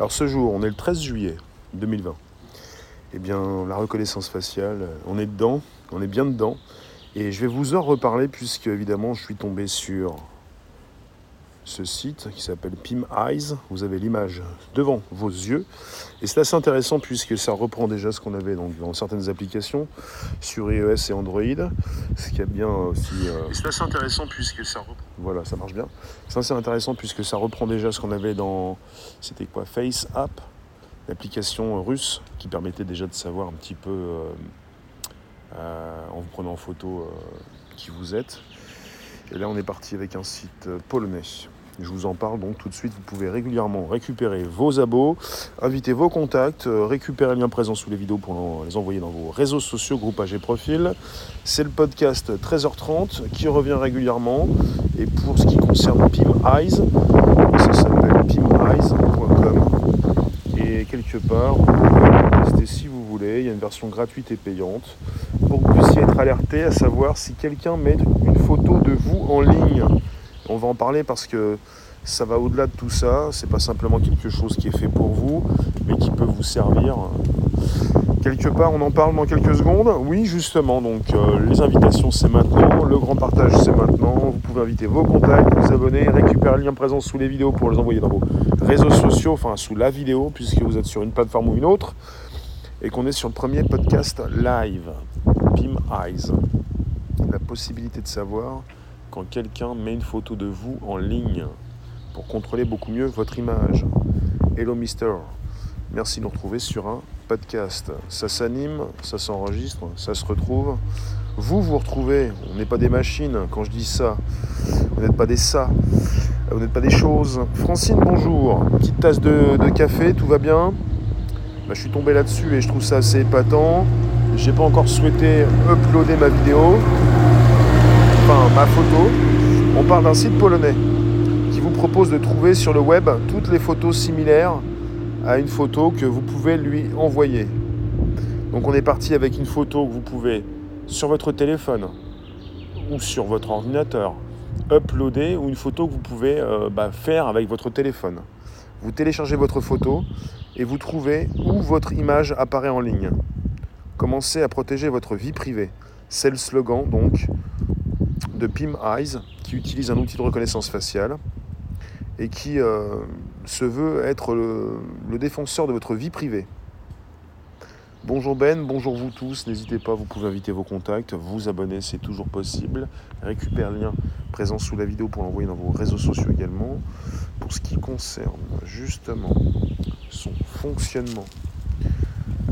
Alors ce jour, on est le 13 juillet 2020. Eh bien, la reconnaissance faciale, on est dedans, on est bien dedans. Et je vais vous en reparler puisque évidemment je suis tombé sur ce site qui s'appelle Pim Eyes. Vous avez l'image devant vos yeux. Et c'est assez intéressant puisque ça reprend déjà ce qu'on avait dans certaines applications sur iOS et Android. Ce qui est bien aussi. Euh, et c'est assez intéressant puisque ça reprend. Voilà, ça marche bien. C'est assez intéressant puisque ça reprend déjà ce qu'on avait dans. C'était quoi Face App, l'application russe qui permettait déjà de savoir un petit peu. Euh, euh, en vous prenant en photo qui vous êtes. Et là, on est parti avec un site polonais. Je vous en parle donc tout de suite. Vous pouvez régulièrement récupérer vos abos, inviter vos contacts, euh, récupérer les liens présents sous les vidéos pour les envoyer dans vos réseaux sociaux, groupages et profils. C'est le podcast 13h30 qui revient régulièrement. Et pour ce qui concerne Pim Eyes, ça s'appelle pimeyes.com. Et quelque part, vous pouvez tester si vous voulez. Il y a une version gratuite et payante pour que vous puissiez être alerté à savoir si quelqu'un met une photo de vous en ligne on va en parler parce que ça va au-delà de tout ça. C'est pas simplement quelque chose qui est fait pour vous, mais qui peut vous servir. Quelque part, on en parle dans quelques secondes. Oui, justement. Donc, euh, les invitations, c'est maintenant. Le grand partage, c'est maintenant. Vous pouvez inviter vos contacts, vous abonner, récupérer le lien présent sous les vidéos pour les envoyer dans vos réseaux sociaux, enfin sous la vidéo, puisque vous êtes sur une plateforme ou une autre, et qu'on est sur le premier podcast live, Pim Eyes. La possibilité de savoir quand quelqu'un met une photo de vous en ligne pour contrôler beaucoup mieux votre image. Hello Mister, merci de nous retrouver sur un podcast. Ça s'anime, ça s'enregistre, ça se retrouve. Vous vous retrouvez, on n'est pas des machines quand je dis ça, vous n'êtes pas des ça, vous n'êtes pas des choses. Francine, bonjour, petite tasse de, café, tout va bien? Bah, Je suis tombé là-dessus et je trouve ça assez épatant. J'ai pas encore souhaité uploader ma vidéo ma photo, on parle d'un site polonais qui vous propose de trouver sur le web toutes les photos similaires à une photo que vous pouvez lui envoyer. Donc on est parti avec une photo que vous pouvez sur votre téléphone ou sur votre ordinateur uploader ou une photo que vous pouvez euh, bah, faire avec votre téléphone. Vous téléchargez votre photo et vous trouvez où votre image apparaît en ligne. Commencez à protéger votre vie privée. C'est le slogan donc de Pim Eyes qui utilise un outil de reconnaissance faciale et qui euh, se veut être le, défenseur de votre vie privée. Bonjour Ben, bonjour vous tous, n'hésitez pas, vous pouvez inviter vos contacts, vous abonner, c'est toujours possible. Récupère le lien présent sous la vidéo pour l'envoyer dans vos réseaux sociaux également. Pour ce qui concerne justement son fonctionnement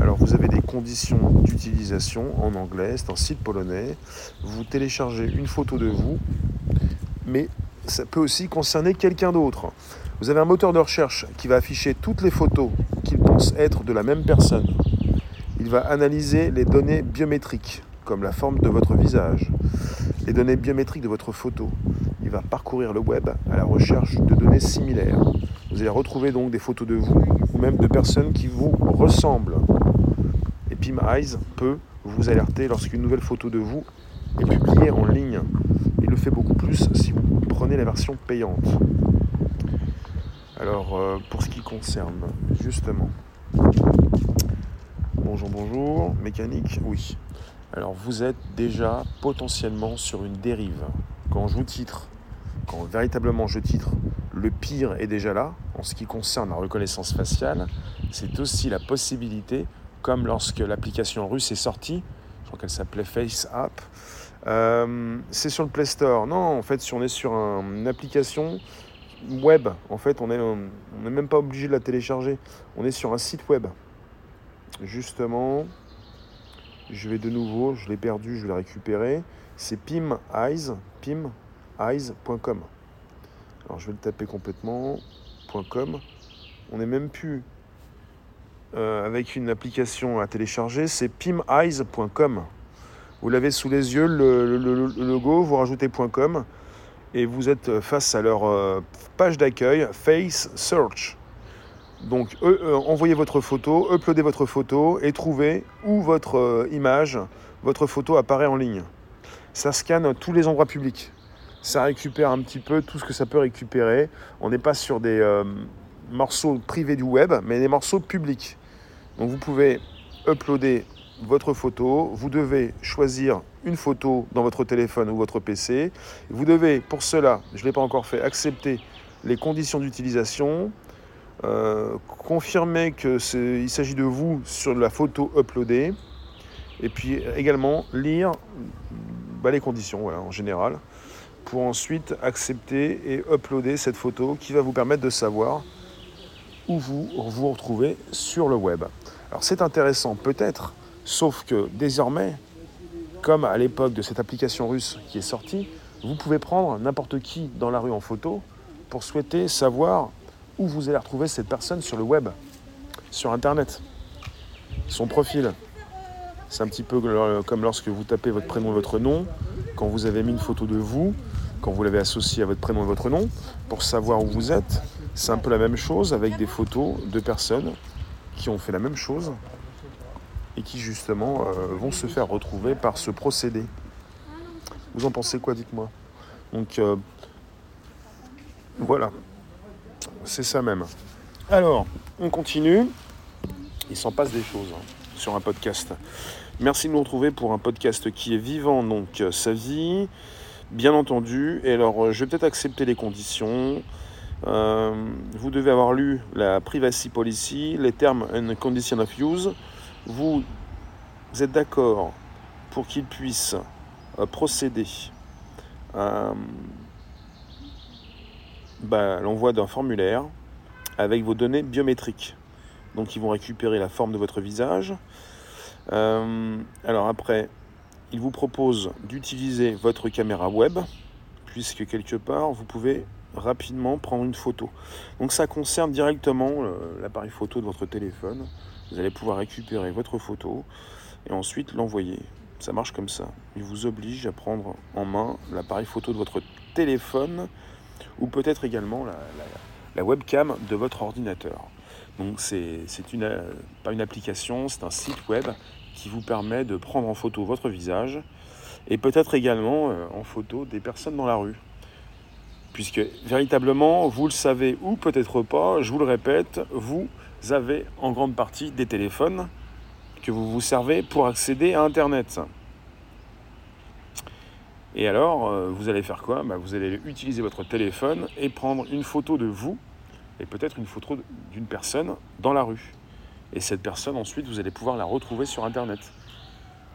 alors vous avez des conditions d'utilisation en anglais, c'est un site polonais. Vous téléchargez une photo de vous, mais ça peut aussi concerner quelqu'un d'autre. Vous avez un moteur de recherche qui va afficher toutes les photos qu'il pense être de la même personne. Il va analyser les données biométriques, comme la forme de votre visage, les données biométriques de votre photo. Il va parcourir le web à la recherche de données similaires. Vous allez retrouver donc des photos de vous ou même de personnes qui vous ressemblent. Pim Eyes peut vous alerter lorsqu'une nouvelle photo de vous est publiée en ligne. Il le fait beaucoup plus si vous prenez la version payante. Alors, euh, pour ce qui concerne justement. Bonjour, bonjour. Mécanique, oui. Alors, vous êtes déjà potentiellement sur une dérive. Quand je vous titre, quand véritablement je titre, le pire est déjà là, en ce qui concerne la reconnaissance faciale, c'est aussi la possibilité comme lorsque l'application russe est sortie, je crois qu'elle s'appelait Face App. Euh, c'est sur le Play Store. Non, en fait, si on est sur une application web, en fait, on n'est même pas obligé de la télécharger. On est sur un site web. Justement, je vais de nouveau, je l'ai perdu, je vais le récupérer. C'est pimeyes, pimeyes.com. Alors je vais le taper complètement. .com. On n'est même plus euh, avec une application à télécharger, c'est pimeyes.com. Vous l'avez sous les yeux, le, logo, vous rajoutez .com et vous êtes face à leur euh, page d'accueil Face Search. Donc euh, envoyez votre photo, uploadez votre photo et trouvez où votre image, votre photo apparaît en ligne. Ça scanne tous les endroits publics. Ça récupère un petit peu tout ce que ça peut récupérer. On n'est pas sur des morceaux privés du web, mais des morceaux publics. Donc vous pouvez uploader votre photo, vous devez choisir une photo dans votre téléphone ou votre PC. Vous devez, pour cela, je ne l'ai pas encore fait, accepter les conditions d'utilisation, euh, confirmer qu'il s'agit de vous sur la photo uploadée, et puis également lire bah, les conditions voilà, en général, pour ensuite accepter et uploader cette photo qui va vous permettre de savoir où vous vous retrouvez sur le web. Alors c'est intéressant peut-être, sauf que désormais, comme à l'époque de cette application russe qui est sortie, vous pouvez prendre n'importe qui dans la rue en photo pour souhaiter savoir où vous allez retrouver cette personne sur le web, sur Internet, son profil. C'est un petit peu comme lorsque vous tapez votre prénom et votre nom, quand vous avez mis une photo de vous, quand vous l'avez associé à votre prénom et votre nom, pour savoir où vous êtes. C'est un peu la même chose avec des photos de personnes qui ont fait la même chose et qui justement euh, vont se faire retrouver par ce procédé. Vous en pensez quoi, dites-moi? Donc euh, voilà, c'est ça même. Alors, on continue. Il s'en passe des choses hein, sur un podcast. Merci de nous retrouver pour un podcast qui est vivant, donc euh, sa vie, bien entendu. Et alors, je vais peut-être accepter les conditions. Vous devez avoir lu la privacy policy, les termes and conditions of use vous êtes d'accord pour qu'il puisse euh, procéder à bah, l'envoi d'un formulaire avec vos données biométriques. Donc ils vont récupérer la forme de votre visage. Euh, alors après, il vous propose d'utiliser votre caméra web, puisque quelque part, vous pouvez rapidement prendre une photo. Donc ça concerne directement l'appareil photo de votre téléphone. Vous allez pouvoir récupérer votre photo et ensuite l'envoyer. Ça marche comme ça. Il vous oblige à prendre en main l'appareil photo de votre téléphone ou peut-être également la, webcam de votre ordinateur. Donc c'est une, pas une application, c'est un site web qui vous permet de prendre en photo votre visage et peut-être également euh, en photo des personnes dans la rue. Puisque véritablement, vous le savez ou peut-être pas, je vous le répète, vous avez en grande partie des téléphones que vous vous servez pour accéder à Internet. Et alors, euh, vous allez faire quoi? Bah, Vous allez utiliser votre téléphone et prendre une photo de vous et peut-être une photo d'une personne dans la rue. Et cette personne, ensuite, vous allez pouvoir la retrouver sur Internet.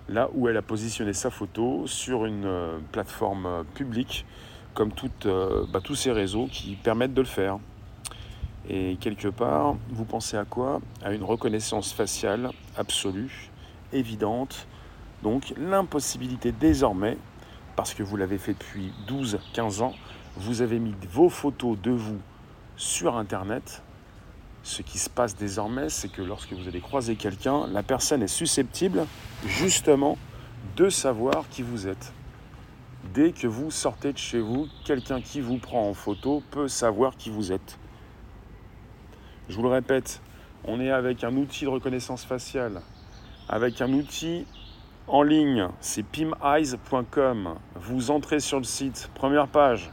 Là où elle a positionné sa photo sur une euh, plateforme euh, publique, comme bah, tous ces réseaux qui permettent de le faire. Et quelque part, vous pensez à quoi? À une reconnaissance faciale absolue, évidente. Donc l'impossibilité désormais, parce que vous l'avez fait depuis 12-15 ans, vous avez mis vos photos de vous sur Internet. Ce qui se passe désormais, c'est que lorsque vous allez croiser quelqu'un, la personne est susceptible justement de savoir qui vous êtes. Dès que vous sortez de chez vous, quelqu'un qui vous prend en photo peut savoir qui vous êtes. Je vous le répète, on est avec un outil de reconnaissance faciale, avec un outil en ligne, c'est pimeyes.com. Vous entrez sur le site, première page,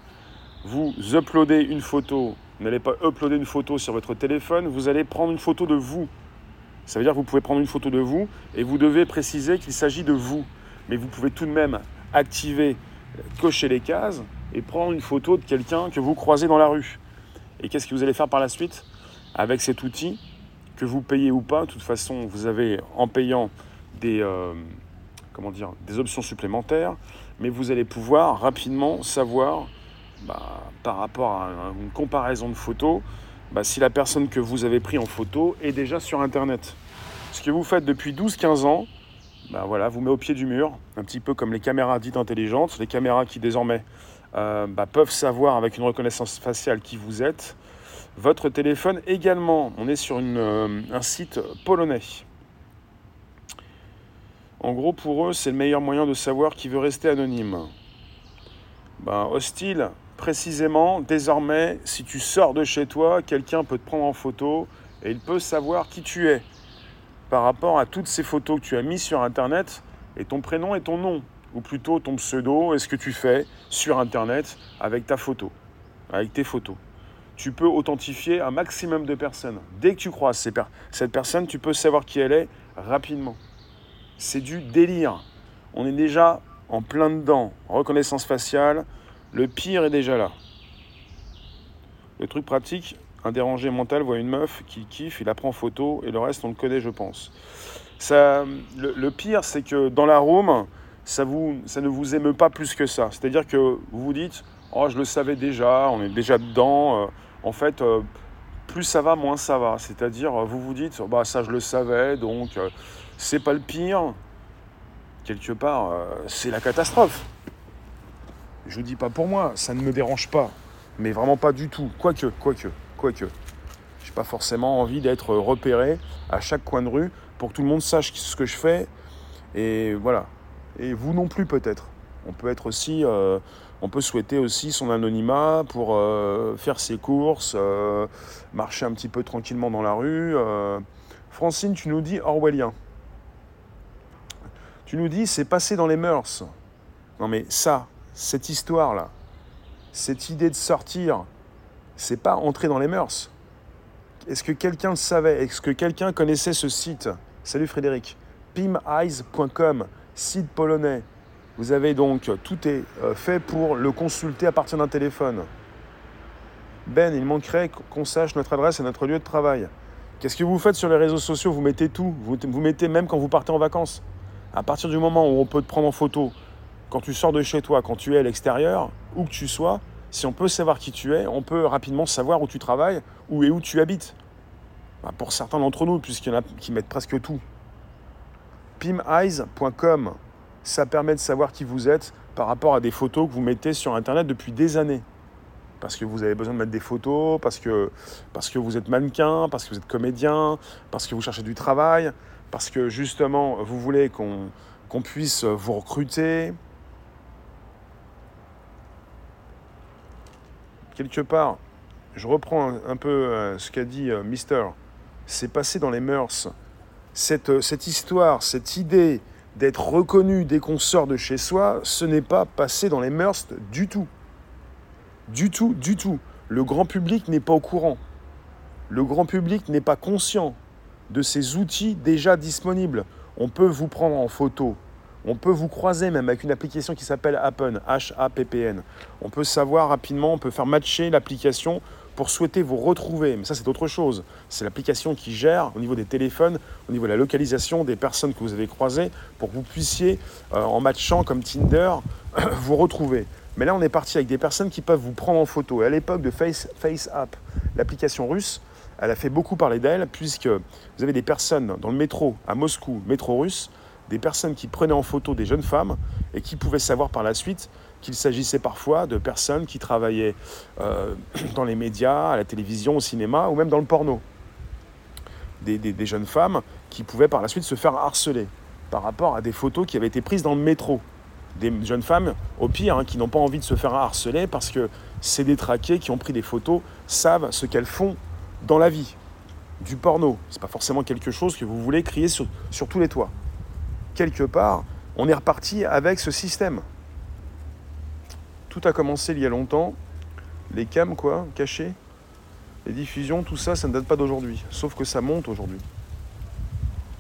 vous uploadez une photo. N'allez pas uploader une photo sur votre téléphone, vous allez prendre une photo de vous. Ça veut dire que vous pouvez prendre une photo de vous et vous devez préciser qu'il s'agit de vous. Mais vous pouvez tout de même activer, cocher les cases et prendre une photo de quelqu'un que vous croisez dans la rue. Et qu'est-ce que vous allez faire par la suite avec cet outil, que vous payez ou pas, de toute façon, vous avez en payant des, euh, comment dire, des options supplémentaires, mais vous allez pouvoir rapidement savoir, bah, par rapport à une comparaison de photos, bah, si la personne que vous avez pris en photo est déjà sur Internet. Ce que vous faites depuis 12-15 ans, bah, voilà, vous met au pied du mur, un petit peu comme les caméras dites intelligentes, les caméras qui désormais euh, peuvent savoir avec une reconnaissance faciale qui vous êtes, votre téléphone également. On est sur euh, un site polonais. En gros, pour eux, c'est le meilleur moyen de savoir qui veut rester anonyme. Ben, hostile, précisément, désormais, si tu sors de chez toi, quelqu'un peut te prendre en photo et il peut savoir qui tu es par rapport à toutes ces photos que tu as mises sur Internet et ton prénom et ton nom, ou plutôt ton pseudo et ce que tu fais sur Internet avec ta photo, avec tes photos? Tu peux authentifier un maximum de personnes. Dès que tu croises cette personne, tu peux savoir qui elle est rapidement. C'est du délire. On est déjà en plein dedans. Reconnaissance faciale, le pire est déjà là. Le truc pratique, un dérangé mental voit une meuf qui kiffe, il la prend en photo et le reste on le connaît je pense. Le, pire c'est que dans la room, ça, vous, ne vous émeut pas plus que ça. C'est-à-dire que vous vous dites, oh je le savais déjà, on est déjà dedans. Euh, en fait, euh, plus ça va, moins ça va. C'est-à-dire, vous vous dites, bah ça je le savais, donc euh, c'est pas le pire. Quelque part, c'est la catastrophe. Je vous dis pas pour moi, ça ne me dérange pas, mais vraiment pas du tout. Quoique, quoique, quoique. Je n'ai pas forcément envie d'être repéré à chaque coin de rue pour que tout le monde sache ce que je fais. Et voilà. Et vous non plus peut-être. On peut être aussi, euh, on peut souhaiter aussi son anonymat pour euh, faire ses courses, euh, marcher un petit peu tranquillement dans la rue. Francine, tu nous dis orwellien. Tu nous dis c'est passé dans les mœurs. Non mais ça, cette histoire-là, cette idée de sortir, c'est pas entrer dans les mœurs. Est-ce que quelqu'un le savait? Est-ce que quelqu'un connaissait ce site? Salut Frédéric. pimeyes.com, site polonais. Vous avez donc, tout est euh, fait pour le consulter à partir d'un téléphone. Ben, il manquerait qu'on sache notre adresse et notre lieu de travail. Qu'est-ce que vous faites sur les réseaux sociaux? Vous mettez tout. Vous, vous mettez même quand vous partez en vacances. À partir du moment où on peut te prendre en photo, quand tu sors de chez toi, quand tu es à l'extérieur, où que tu sois, si on peut savoir qui tu es, on peut rapidement savoir où tu travailles, où et où tu habites. Bah, pour certains d'entre nous, puisqu'il y en a qui mettent presque tout. pimeyes.com, ça permet de savoir qui vous êtes par rapport à des photos que vous mettez sur Internet depuis des années. Parce que vous avez besoin de mettre des photos, parce que, parce que vous êtes mannequin, parce que vous êtes comédien, parce que vous cherchez du travail, parce que justement vous voulez qu'on puisse vous recruter, quelque part, je reprends un, peu euh, ce qu'a dit euh, Mister, c'est passé dans les mœurs. Cette, euh, cette histoire, cette idée d'être reconnu dès qu'on sort de chez soi, ce n'est pas passé dans les mœurs du tout. Du tout, du tout. Le grand public n'est pas au courant. Le grand public n'est pas conscient de ces outils déjà disponibles. On peut vous prendre en photo, on peut vous croiser même avec une application qui s'appelle Happen, H-A-P-P-N. On peut savoir rapidement, on peut faire matcher l'application pour souhaiter vous retrouver. Mais ça, c'est autre chose. C'est l'application qui gère au niveau des téléphones, au niveau de la localisation des personnes que vous avez croisées pour que vous puissiez, euh, en matchant comme Tinder, vous retrouver. Mais là, on est parti avec des personnes qui peuvent vous prendre en photo. Et à l'époque de Face, FaceApp, l'application russe, elle a fait beaucoup parler d'elle, puisque vous avez des personnes dans le métro à Moscou, métro russe, des personnes qui prenaient en photo des jeunes femmes et qui pouvaient savoir par la suite qu'il s'agissait parfois de personnes qui travaillaient euh, dans les médias, à la télévision, au cinéma ou même dans le porno. Des, jeunes femmes qui pouvaient par la suite se faire harceler par rapport à des photos qui avaient été prises dans le métro. Des jeunes femmes, au pire, hein, qui n'ont pas envie de se faire harceler parce que c'est des traqués qui ont pris des photos, savent ce qu'elles font dans la vie. Du porno, c'est pas forcément quelque chose que vous voulez crier sur tous les toits quelque part, on est reparti avec ce système. Tout a commencé il y a longtemps. Les cams, quoi, cachés. Les diffusions, tout ça, ça ne date pas d'aujourd'hui. Sauf que ça monte aujourd'hui.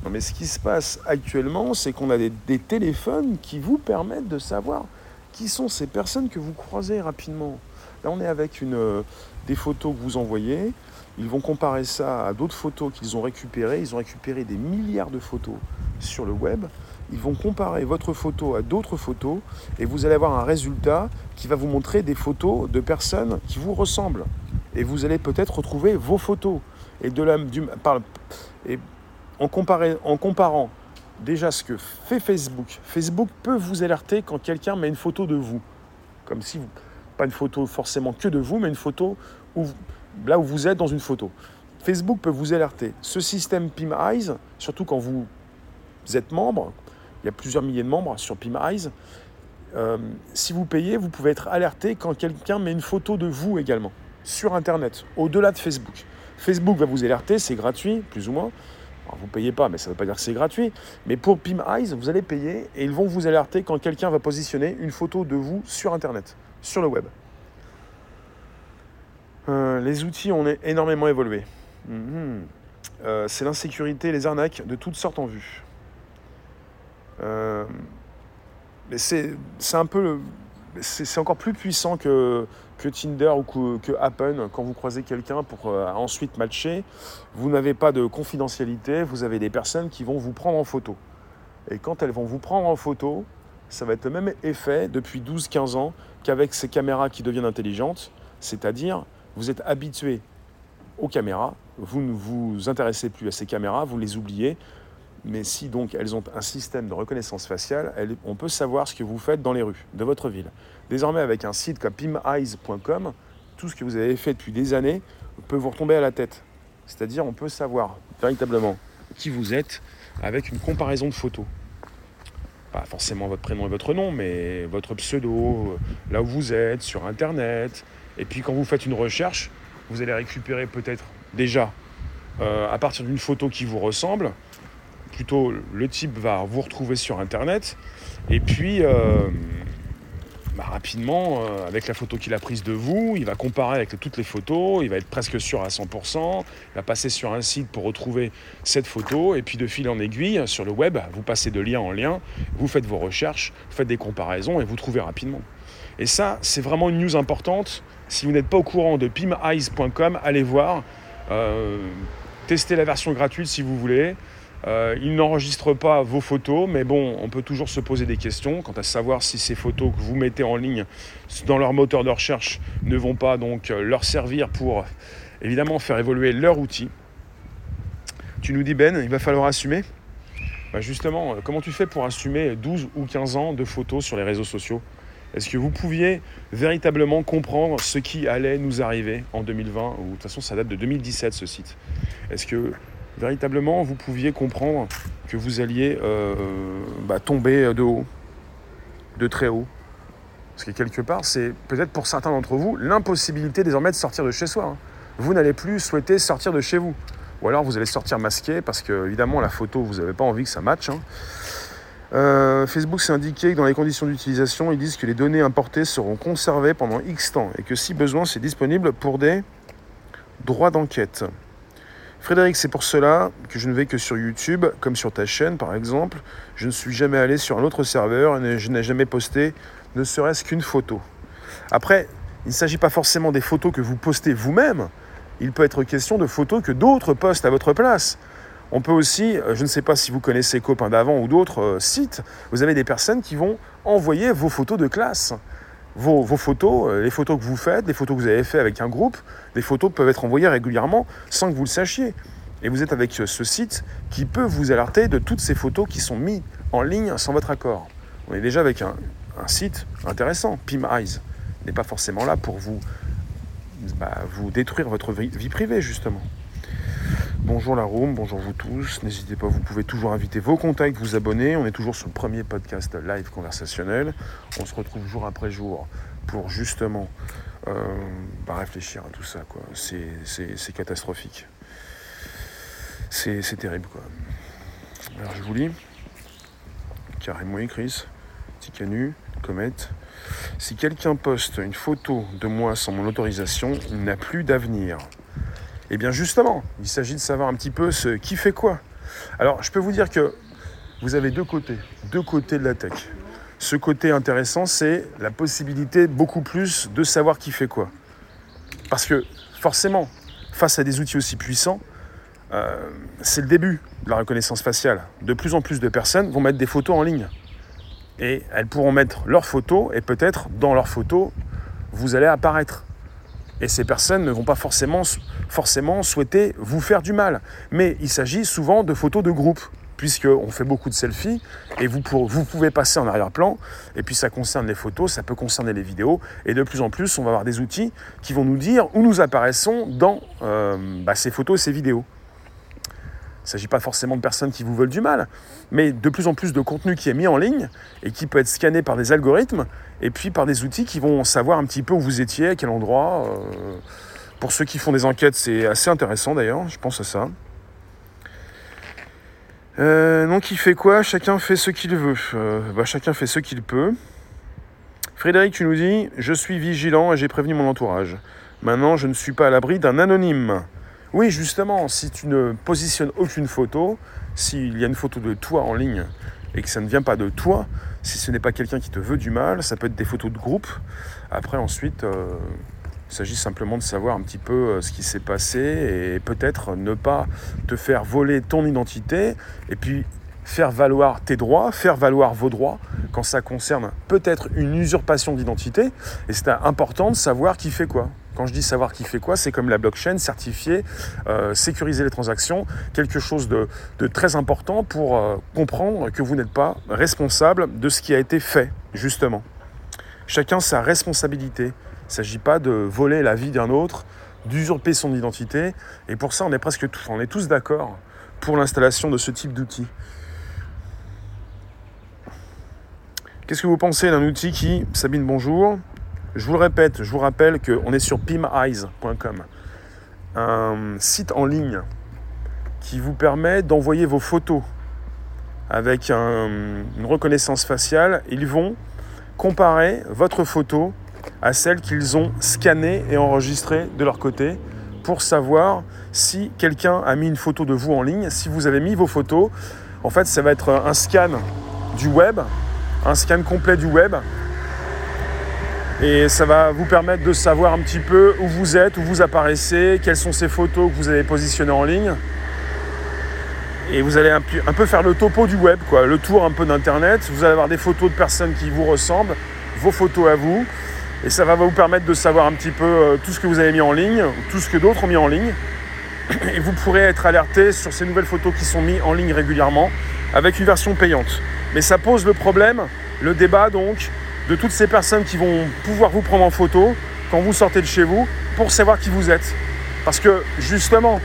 Non, mais ce qui se passe actuellement, c'est qu'on a des, téléphones qui vous permettent de savoir qui sont ces personnes que vous croisez rapidement. Là, on est avec euh, des photos que vous envoyez. Ils vont comparer ça à d'autres photos qu'ils ont récupérées. Ils ont récupéré des milliards de photos sur le web. Ils vont comparer votre photo à d'autres photos et vous allez avoir un résultat qui va vous montrer des photos de personnes qui vous ressemblent. Et vous allez peut-être retrouver vos photos. Et, de la, du, et en, en comparant déjà ce que fait Facebook, Facebook peut vous alerter quand quelqu'un met une photo de vous. Comme si, vous, pas une photo forcément que de vous, mais une photo où, là où vous êtes dans une photo. Facebook peut vous alerter. Ce système PIM Eyes, surtout quand vous êtes membre, il y a plusieurs milliers de membres sur PimEyes. Euh, si vous payez, vous pouvez être alerté quand quelqu'un met une photo de vous également sur Internet, au-delà de Facebook. Facebook va vous alerter, c'est gratuit, plus ou moins. vous ne payez pas, mais ça ne veut pas dire que c'est gratuit. Mais pour PimEyes, vous allez payer et ils vont vous alerter quand quelqu'un va positionner une photo de vous sur Internet, sur le web. Euh, les outils ont énormément évolué. Mhm. Euh, c'est l'insécurité, les arnaques de toutes sortes en vue. Euh, c'est un peu. C'est encore plus puissant que, Tinder ou que, que Happen quand vous croisez quelqu'un pour ensuite matcher. Vous n'avez pas de confidentialité, vous avez des personnes qui vont vous prendre en photo. Et quand elles vont vous prendre en photo, ça va être le même effet depuis 12-15 ans qu'avec ces caméras qui deviennent intelligentes, c'est-à-dire vous êtes habitué aux caméras, vous ne vous intéressez plus à ces caméras, vous les oubliez, mais si donc elles ont un système de reconnaissance faciale, on peut savoir ce que vous faites dans les rues de votre ville. Désormais, avec un site comme pimeyes.com, tout ce que vous avez fait depuis des années peut vous retomber à la tête. C'est-à-dire, on peut savoir véritablement qui vous êtes avec une comparaison de photos pas forcément votre prénom et votre nom, mais votre pseudo, là où vous êtes, sur Internet. Et puis quand vous faites une recherche, vous allez récupérer peut-être déjà, euh, à partir d'une photo qui vous ressemble, plutôt le type va vous retrouver sur Internet. Et puis, euh, bah, rapidement, euh, avec la photo qu'il a prise de vous, il va comparer avec toutes les photos, il va être presque sûr à 100%, il va passer sur un site pour retrouver cette photo, et puis de fil en aiguille, sur le web, vous passez de lien en lien, vous faites vos recherches, faites des comparaisons et vous trouvez rapidement. Et ça, c'est vraiment une news importante. Si vous n'êtes pas au courant de pimeyes.com, allez voir. Euh, testez la version gratuite si vous voulez. Euh, il n'enregistre pas vos photos, mais bon, on peut toujours se poser des questions quant à savoir si ces photos que vous mettez en ligne dans leur moteur de recherche ne vont pas donc euh, leur servir pour évidemment faire évoluer leur outil. Tu nous dis Ben, il va falloir assumer bah, Justement, euh, comment tu fais pour assumer 12 ou 15 ans de photos sur les réseaux sociaux? Est-ce que vous pouviez véritablement comprendre ce qui allait nous arriver en 2020 Ou de toute façon, ça date de 2017 ce site. Est-ce que véritablement vous pouviez comprendre que vous alliez euh, bah, tomber de haut, de très haut. Parce que quelque part, c'est peut-être pour certains d'entre vous l'impossibilité désormais de sortir de chez soi. Hein. Vous n'allez plus souhaiter sortir de chez vous. Ou alors vous allez sortir masqué parce que évidemment la photo, vous n'avez pas envie que ça matche. Hein. Euh, Facebook s'est indiqué que dans les conditions d'utilisation, ils disent que les données importées seront conservées pendant X temps et que si besoin, c'est disponible pour des droits d'enquête. Frédéric, c'est pour cela que je ne vais que sur YouTube, comme sur ta chaîne par exemple. Je ne suis jamais allé sur un autre serveur et je n'ai jamais posté ne serait-ce qu'une photo. Après, il ne s'agit pas forcément des photos que vous postez vous-même. Il peut être question de photos que d'autres postent à votre place. On peut aussi, euh, je ne sais pas si vous connaissez Copain d'avant ou d'autres euh, sites, vous avez des personnes qui vont envoyer vos photos de classe vos, photos, euh, les photos que vous faites, les photos que vous avez faites avec un groupe, des photos peuvent être envoyées régulièrement sans que vous le sachiez. Et vous êtes avec ce site qui peut vous alerter de toutes ces photos qui sont mises en ligne sans votre accord. On est déjà avec un, site intéressant, Pim Eyes. n'est pas forcément là pour vous, bah, vous détruire votre vie privée, justement. Bonjour la room, bonjour vous tous. N'hésitez pas, vous pouvez toujours inviter vos contacts, vous abonner. On est toujours sur le premier podcast live conversationnel. On se retrouve jour après jour pour justement euh, bah, réfléchir à tout ça. C'est catastrophique. C'est terrible. Quoi. Alors je vous lis. Carrément écrit, petit canu, comète. Si quelqu'un poste une photo de moi sans mon autorisation, il n'a plus d'avenir. Eh bien justement, il s'agit de savoir un petit peu ce qui fait quoi. Alors je peux vous dire que vous avez deux côtés, deux côtés de la tech. Ce côté intéressant, c'est la possibilité beaucoup plus de savoir qui fait quoi. Parce que forcément, face à des outils aussi puissants, euh, c'est le début de la reconnaissance faciale. De plus en plus de personnes vont mettre des photos en ligne. Et elles pourront mettre leurs photos et peut-être dans leurs photos, vous allez apparaître. Et ces personnes ne vont pas forcément, souhaiter vous faire du mal. Mais il s'agit souvent de photos de groupe, puisqu'on fait beaucoup de selfies, et vous, vous pouvez passer en arrière-plan, et puis ça concerne les photos, ça peut concerner les vidéos, et de plus en plus, on va avoir des outils qui vont nous dire où nous apparaissons dans euh, bah, ces photos et ces vidéos. Il ne s'agit pas forcément de personnes qui vous veulent du mal, mais de plus en plus de contenu qui est mis en ligne et qui peut être scanné par des algorithmes et puis par des outils qui vont savoir un petit peu où vous étiez, à quel endroit. Euh, pour ceux qui font des enquêtes, c'est assez intéressant d'ailleurs, je pense à ça. Euh, donc il fait quoi? Chacun fait ce qu'il veut. Euh, bah, chacun fait ce qu'il peut. Frédéric, tu nous dis, je suis vigilant et j'ai prévenu mon entourage. Maintenant, je ne suis pas à l'abri d'un anonyme. Oui, justement, si tu ne positionnes aucune photo, s'il y a une photo de toi en ligne et que ça ne vient pas de toi, si ce n'est pas quelqu'un qui te veut du mal, ça peut être des photos de groupe. Après, ensuite, euh, il s'agit simplement de savoir un petit peu euh, ce qui s'est passé et peut-être ne pas te faire voler ton identité et puis faire valoir tes droits, faire valoir vos droits quand ça concerne peut-être une usurpation d'identité. Et c'est important de savoir qui fait quoi. Quand je dis savoir qui fait quoi, c'est comme la blockchain, certifier, euh, sécuriser les transactions, quelque chose de, très important pour euh, comprendre que vous n'êtes pas responsable de ce qui a été fait, justement. Chacun sa responsabilité. Il ne s'agit pas de voler la vie d'un autre, d'usurper son identité. Et pour ça, on est presque tous, on est tous d'accord pour l'installation de ce type d'outil. Qu'est-ce que vous pensez d'un outil qui, Sabine, bonjour, je vous le répète, je vous rappelle qu'on est sur pimeyes.com, un site en ligne qui vous permet d'envoyer vos photos avec une reconnaissance faciale. Ils vont comparer votre photo à celle qu'ils ont scannée et enregistrée de leur côté pour savoir si quelqu'un a mis une photo de vous en ligne, si vous avez mis vos photos. En fait, ça va être un scan du web, un scan complet du web et ça va vous permettre de savoir un petit peu où vous êtes, où vous apparaissez, quelles sont ces photos que vous avez positionnées en ligne. Et vous allez un peu faire le topo du web, quoi, le tour un peu d'Internet. Vous allez avoir des photos de personnes qui vous ressemblent, vos photos à vous. Et ça va vous permettre de savoir un petit peu euh, tout ce que vous avez mis en ligne, tout ce que d'autres ont mis en ligne. Et vous pourrez être alerté sur ces nouvelles photos qui sont mises en ligne régulièrement avec une version payante. Mais ça pose le problème, le débat donc, de toutes ces personnes qui vont pouvoir vous prendre en photo quand vous sortez de chez vous pour savoir qui vous êtes. Parce que justement,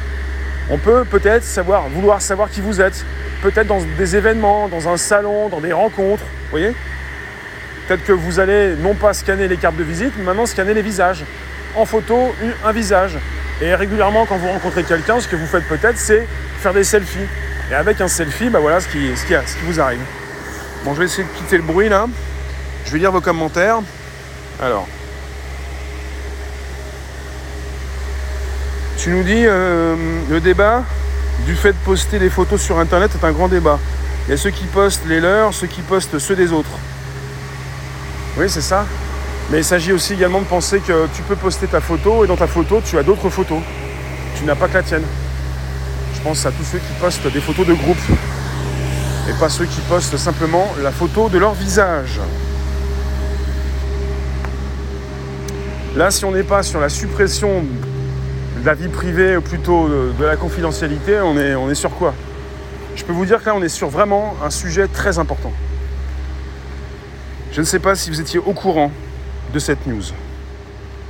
on peut peut-être savoir, vouloir savoir qui vous êtes, peut-être dans des événements, dans un salon, dans des rencontres, vous voyez Peut-être que vous allez non pas scanner les cartes de visite, mais maintenant scanner les visages. En photo, un visage. Et régulièrement, quand vous rencontrez quelqu'un, ce que vous faites peut-être, c'est faire des selfies. Et avec un selfie, bah voilà ce qui, ce qui, ce qui vous arrive. Bon, je vais essayer de quitter le bruit là. Je vais lire vos commentaires. Alors. Tu nous dis, euh, le débat du fait de poster des photos sur Internet est un grand débat. Il y a ceux qui postent les leurs, ceux qui postent ceux des autres. Oui, c'est ça. Mais il s'agit aussi également de penser que tu peux poster ta photo et dans ta photo, tu as d'autres photos. Tu n'as pas que la tienne. Je pense à tous ceux qui postent des photos de groupe et pas ceux qui postent simplement la photo de leur visage. Là, si on n'est pas sur la suppression de la vie privée ou plutôt de, la confidentialité, on est, sur quoi? Je peux vous dire que là, on est sur vraiment un sujet très important. Je ne sais pas si vous étiez au courant de cette news.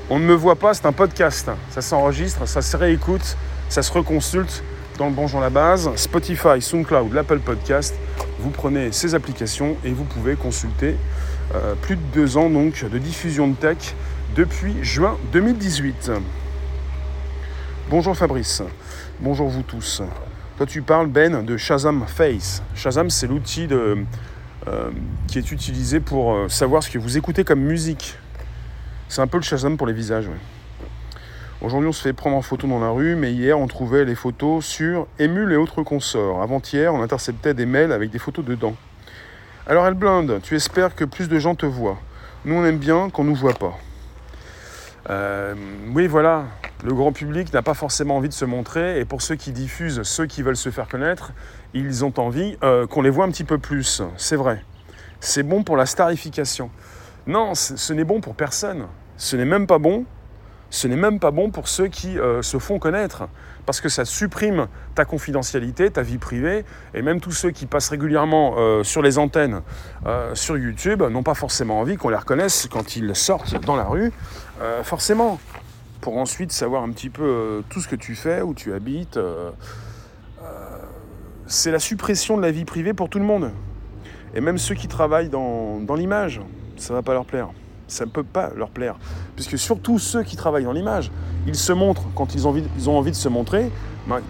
On ne me voit pas, c'est un podcast. Ça s'enregistre, ça se réécoute, ça se reconsulte dans le Bonjour la base, Spotify, SoundCloud, l'Apple Podcast. Vous prenez ces applications et vous pouvez consulter euh, plus de deux ans donc de diffusion de tech depuis juin 2018. Bonjour Fabrice, bonjour vous tous. Toi tu parles Ben de Shazam Face. Shazam c'est l'outil euh, qui est utilisé pour euh, savoir ce que vous écoutez comme musique. C'est un peu le Shazam pour les visages. Aujourd'hui on se fait prendre en photo dans la rue, mais hier on trouvait les photos sur Emule et autres consorts. Avant-hier on interceptait des mails avec des photos dedans. Alors elle blinde, tu espères que plus de gens te voient. Nous on aime bien qu'on ne nous voit pas. Euh, oui, voilà, le grand public n'a pas forcément envie de se montrer, et pour ceux qui diffusent, ceux qui veulent se faire connaître, ils ont envie euh, qu'on les voit un petit peu plus. C'est vrai. C'est bon pour la starification. Non, ce n'est bon pour personne. Ce n'est même pas bon. Ce n'est même pas bon pour ceux qui euh, se font connaître parce que ça supprime ta confidentialité, ta vie privée, et même tous ceux qui passent régulièrement sur les antennes sur YouTube n'ont pas forcément envie qu'on les reconnaisse quand ils sortent dans la rue, euh, forcément, pour ensuite savoir un petit peu tout ce que tu fais, où tu habites. c'est la suppression de la vie privée pour tout le monde. Et même ceux qui travaillent dans, l'image, ça ne va pas leur plaire ça ne peut pas leur plaire. Puisque surtout ceux qui travaillent dans l'image, ils se montrent quand ils ont envie, ils ont envie de se montrer,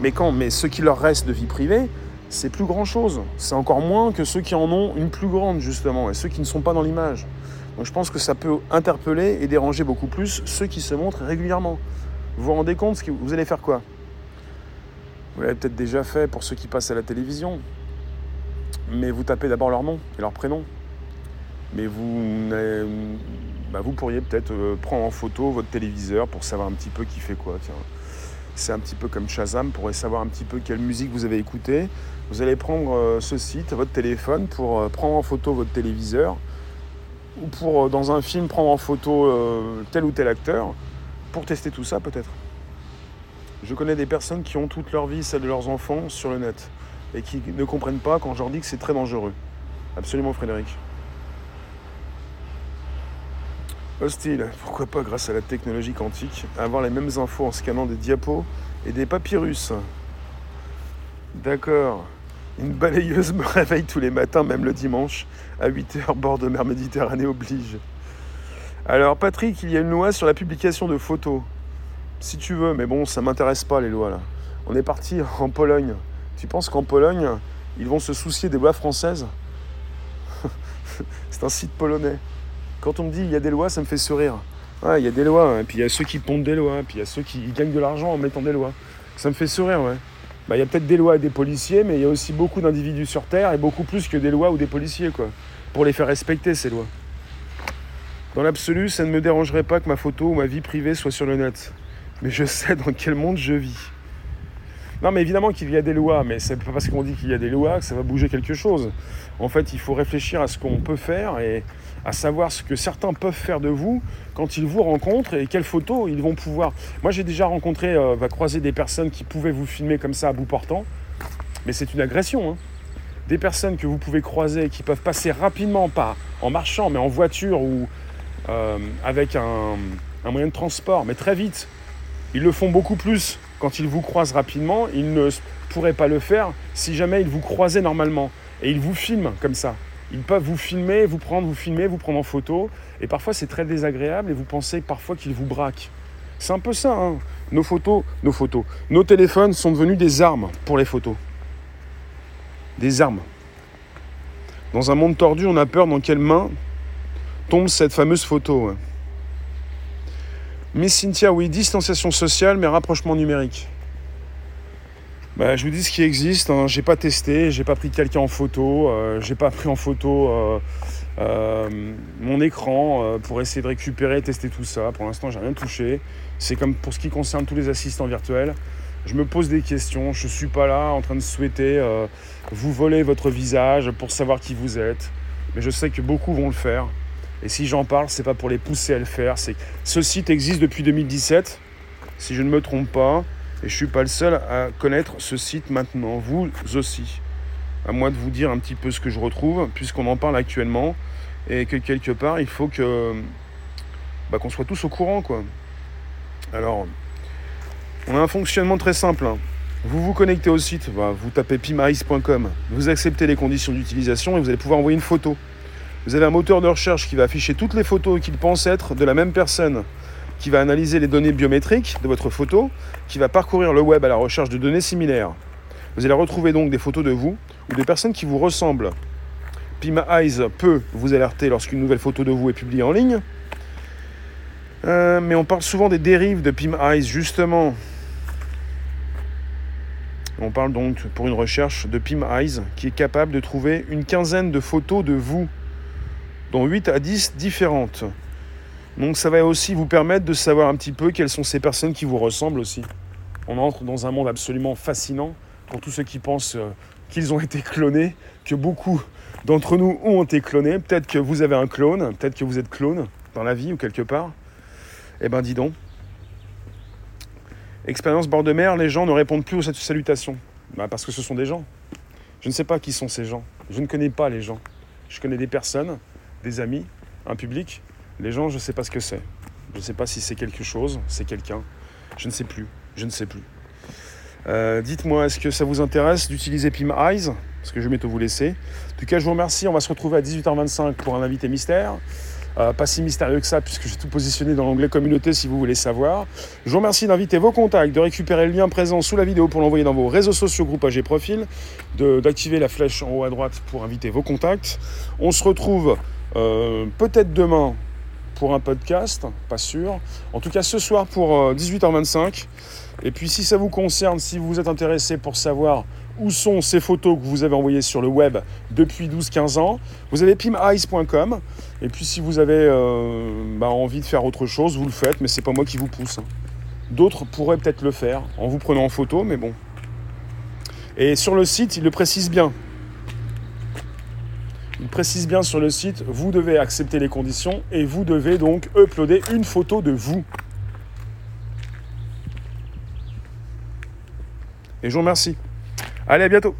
mais quand mais ce qui leur reste de vie privée, c'est plus grand chose. C'est encore moins que ceux qui en ont une plus grande, justement, et ceux qui ne sont pas dans l'image. Donc je pense que ça peut interpeller et déranger beaucoup plus ceux qui se montrent régulièrement. Vous vous rendez compte, vous allez faire quoi? Vous l'avez peut-être déjà fait pour ceux qui passent à la télévision, mais vous tapez d'abord leur nom et leur prénom. Mais vous, bah, pourriez peut-être euh, prendre en photo votre téléviseur pour savoir un petit peu qui fait quoi. C'est un petit peu comme Shazam, pour savoir un petit peu quelle musique vous avez écoutée. Vous allez prendre euh, ce site, votre téléphone, pour euh, prendre en photo votre téléviseur, ou pour, dans un film, prendre en photo tel ou tel acteur, pour tester tout ça peut-être. Je connais des personnes qui ont toute leur vie, celle de leurs enfants, sur le net, et qui ne comprennent pas quand je leur dis que c'est très dangereux. Absolument Frédéric. Hostile, pourquoi pas grâce à la technologie quantique, avoir les mêmes infos en scannant des diapos et des papyrus. D'accord. Une balayeuse me réveille tous les matins, même le dimanche, à 8h, bord de mer Méditerranée oblige. Alors Patrick, il y a une loi sur la publication de photos. Si tu veux, mais bon, ça m'intéresse pas les lois là. On est parti en Pologne. Tu penses qu'en Pologne, ils vont se soucier des lois françaises? C'est un site polonais. Quand on me dit il y a des lois, ça me fait sourire. il y a des lois, et puis il y a ceux qui pondent des lois, puis il y a ceux qui gagnent de l'argent en mettant des lois. Ça me fait sourire, ouais. Bah, y a peut-être des lois et des policiers, mais il y a aussi beaucoup d'individus sur Terre, et beaucoup plus que des lois ou des policiers, quoi. Pour les faire respecter, ces lois. Dans l'absolu, ça ne me dérangerait pas que ma photo ou ma vie privée soit sur le net. Mais je sais dans quel monde je vis. Non, mais évidemment qu'il y a des lois, mais c'est pas parce qu'on dit qu'il y a des lois que ça va bouger quelque chose. En fait, il faut réfléchir à ce qu'on peut faire et à savoir ce que certains peuvent faire de vous quand ils vous rencontrent et quelles photos ils vont pouvoir. Moi, j'ai déjà rencontré, euh, va croiser des personnes qui pouvaient vous filmer comme ça à bout portant, mais c'est une agression. Hein. Des personnes que vous pouvez croiser qui peuvent passer rapidement, pas en marchant, mais en voiture ou euh, avec un moyen de transport, mais très vite. Ils le font beaucoup plus quand ils vous croisent rapidement, ils ne pourraient pas le faire si jamais ils vous croisaient normalement. Et ils vous filment comme ça. Ils peuvent vous filmer, vous prendre, vous filmer, vous prendre en photo. Et parfois c'est très désagréable et vous pensez parfois qu'ils vous braquent. C'est un peu ça, hein. Nos photos, nos photos. Nos téléphones sont devenus des armes pour les photos. Des armes. Dans un monde tordu, on a peur dans quelle main tombe cette fameuse photo. Miss Cynthia, oui, distanciation sociale, mais rapprochement numérique. Bah, je vous dis ce qui existe. Hein. J'ai pas testé, j'ai pas pris quelqu'un en photo, euh, j'ai pas pris en photo euh, euh, mon écran pour essayer de récupérer, tester tout ça. Pour l'instant, j'ai rien touché. C'est comme pour ce qui concerne tous les assistants virtuels. Je me pose des questions. Je suis pas là en train de souhaiter vous voler votre visage pour savoir qui vous êtes, mais je sais que beaucoup vont le faire. Et si j'en parle, c'est pas pour les pousser à le faire. Ce site existe depuis 2017, si je ne me trompe pas, et je suis pas le seul à connaître ce site maintenant. Vous aussi. À moi de vous dire un petit peu ce que je retrouve, puisqu'on en parle actuellement, et que quelque part, il faut que bah, qu'on soit tous au courant, quoi. Alors, on a un fonctionnement très simple. Hein. Vous vous connectez au site, bah, vous tapez pimaris.com, vous acceptez les conditions d'utilisation et vous allez pouvoir envoyer une photo. Vous avez un moteur de recherche qui va afficher toutes les photos qu'il pense être de la même personne, qui va analyser les données biométriques de votre photo, qui va parcourir le web à la recherche de données similaires. Vous allez retrouver donc des photos de vous ou de personnes qui vous ressemblent. Pima Eyes peut vous alerter lorsqu'une nouvelle photo de vous est publiée en ligne. Euh, mais on parle souvent des dérives de Pima Eyes, justement. On parle donc pour une recherche de Pima Eyes qui est capable de trouver une quinzaine de photos de vous dont 8 à 10 différentes. Donc ça va aussi vous permettre de savoir un petit peu quelles sont ces personnes qui vous ressemblent aussi. On entre dans un monde absolument fascinant pour tous ceux qui pensent euh, qu'ils ont été clonés, que beaucoup d'entre nous ont été clonés. Peut-être que vous avez un clone, peut-être que vous êtes clone dans la vie ou quelque part. Eh ben dis donc. Expérience bord de mer, les gens ne répondent plus aux salutations. Bah, parce que ce sont des gens. Je ne sais pas qui sont ces gens. Je ne connais pas les gens. Je connais des personnes des amis, un public. Les gens, je ne sais pas ce que c'est. Je ne sais pas si c'est quelque chose, c'est quelqu'un. Je ne sais plus. Je ne sais plus. Euh, dites-moi, est-ce que ça vous intéresse d'utiliser Pim Eyes? Parce que je vais bientôt vous laisser. En tout cas, je vous remercie. On va se retrouver à 18h25 pour un invité mystère. Euh, pas si mystérieux que ça, puisque j'ai tout positionné dans l'onglet communauté si vous voulez savoir. Je vous remercie d'inviter vos contacts, de récupérer le lien présent sous la vidéo pour l'envoyer dans vos réseaux sociaux, groupe AG Profil, d'activer la flèche en haut à droite pour inviter vos contacts. On se retrouve euh, peut-être demain pour un podcast, pas sûr. En tout cas ce soir pour 18h25. Euh, Et puis si ça vous concerne, si vous êtes intéressé pour savoir où sont ces photos que vous avez envoyées sur le web depuis 12-15 ans. Vous avez pimeyes.com. Et puis si vous avez euh, bah, envie de faire autre chose, vous le faites, mais c'est pas moi qui vous pousse. D'autres pourraient peut-être le faire en vous prenant en photo, mais bon. Et sur le site, il le précise bien. Il précise bien sur le site, vous devez accepter les conditions et vous devez donc uploader une photo de vous. Et je vous remercie. Allez, à bientôt